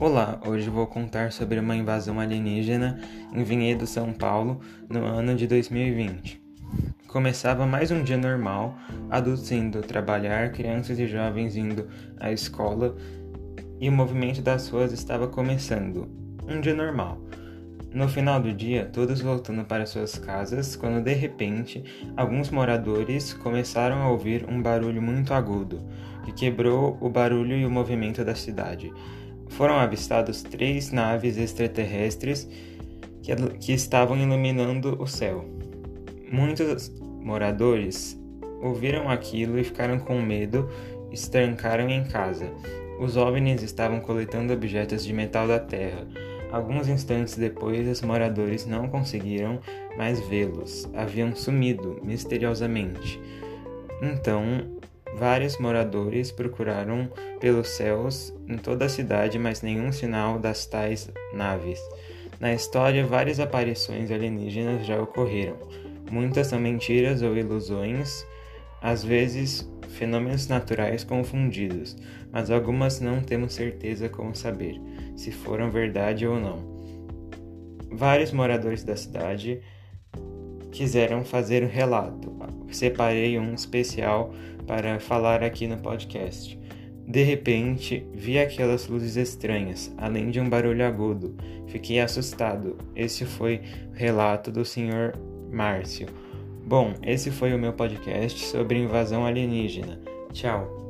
Olá, hoje vou contar sobre uma invasão alienígena em Vinhedo, São Paulo, no ano de 2020. Começava mais um dia normal, adultos indo trabalhar, crianças e jovens indo à escola, e o movimento das ruas estava começando. Um dia normal. No final do dia, todos voltando para suas casas, quando de repente, alguns moradores começaram a ouvir um barulho muito agudo, que quebrou o barulho e o movimento da cidade foram avistados três naves extraterrestres que, que estavam iluminando o céu. Muitos moradores ouviram aquilo e ficaram com medo e se trancaram em casa. Os OVNIs estavam coletando objetos de metal da Terra. Alguns instantes depois, os moradores não conseguiram mais vê-los. Haviam sumido misteriosamente. Então, Vários moradores procuraram pelos céus em toda a cidade, mas nenhum sinal das tais naves. Na história, várias aparições alienígenas já ocorreram. Muitas são mentiras ou ilusões, às vezes fenômenos naturais confundidos, mas algumas não temos certeza como saber se foram verdade ou não. Vários moradores da cidade quiseram fazer um relato. Separei um especial para falar aqui no podcast. De repente, vi aquelas luzes estranhas, além de um barulho agudo. Fiquei assustado. Esse foi o relato do Sr. Márcio. Bom, esse foi o meu podcast sobre invasão alienígena. Tchau.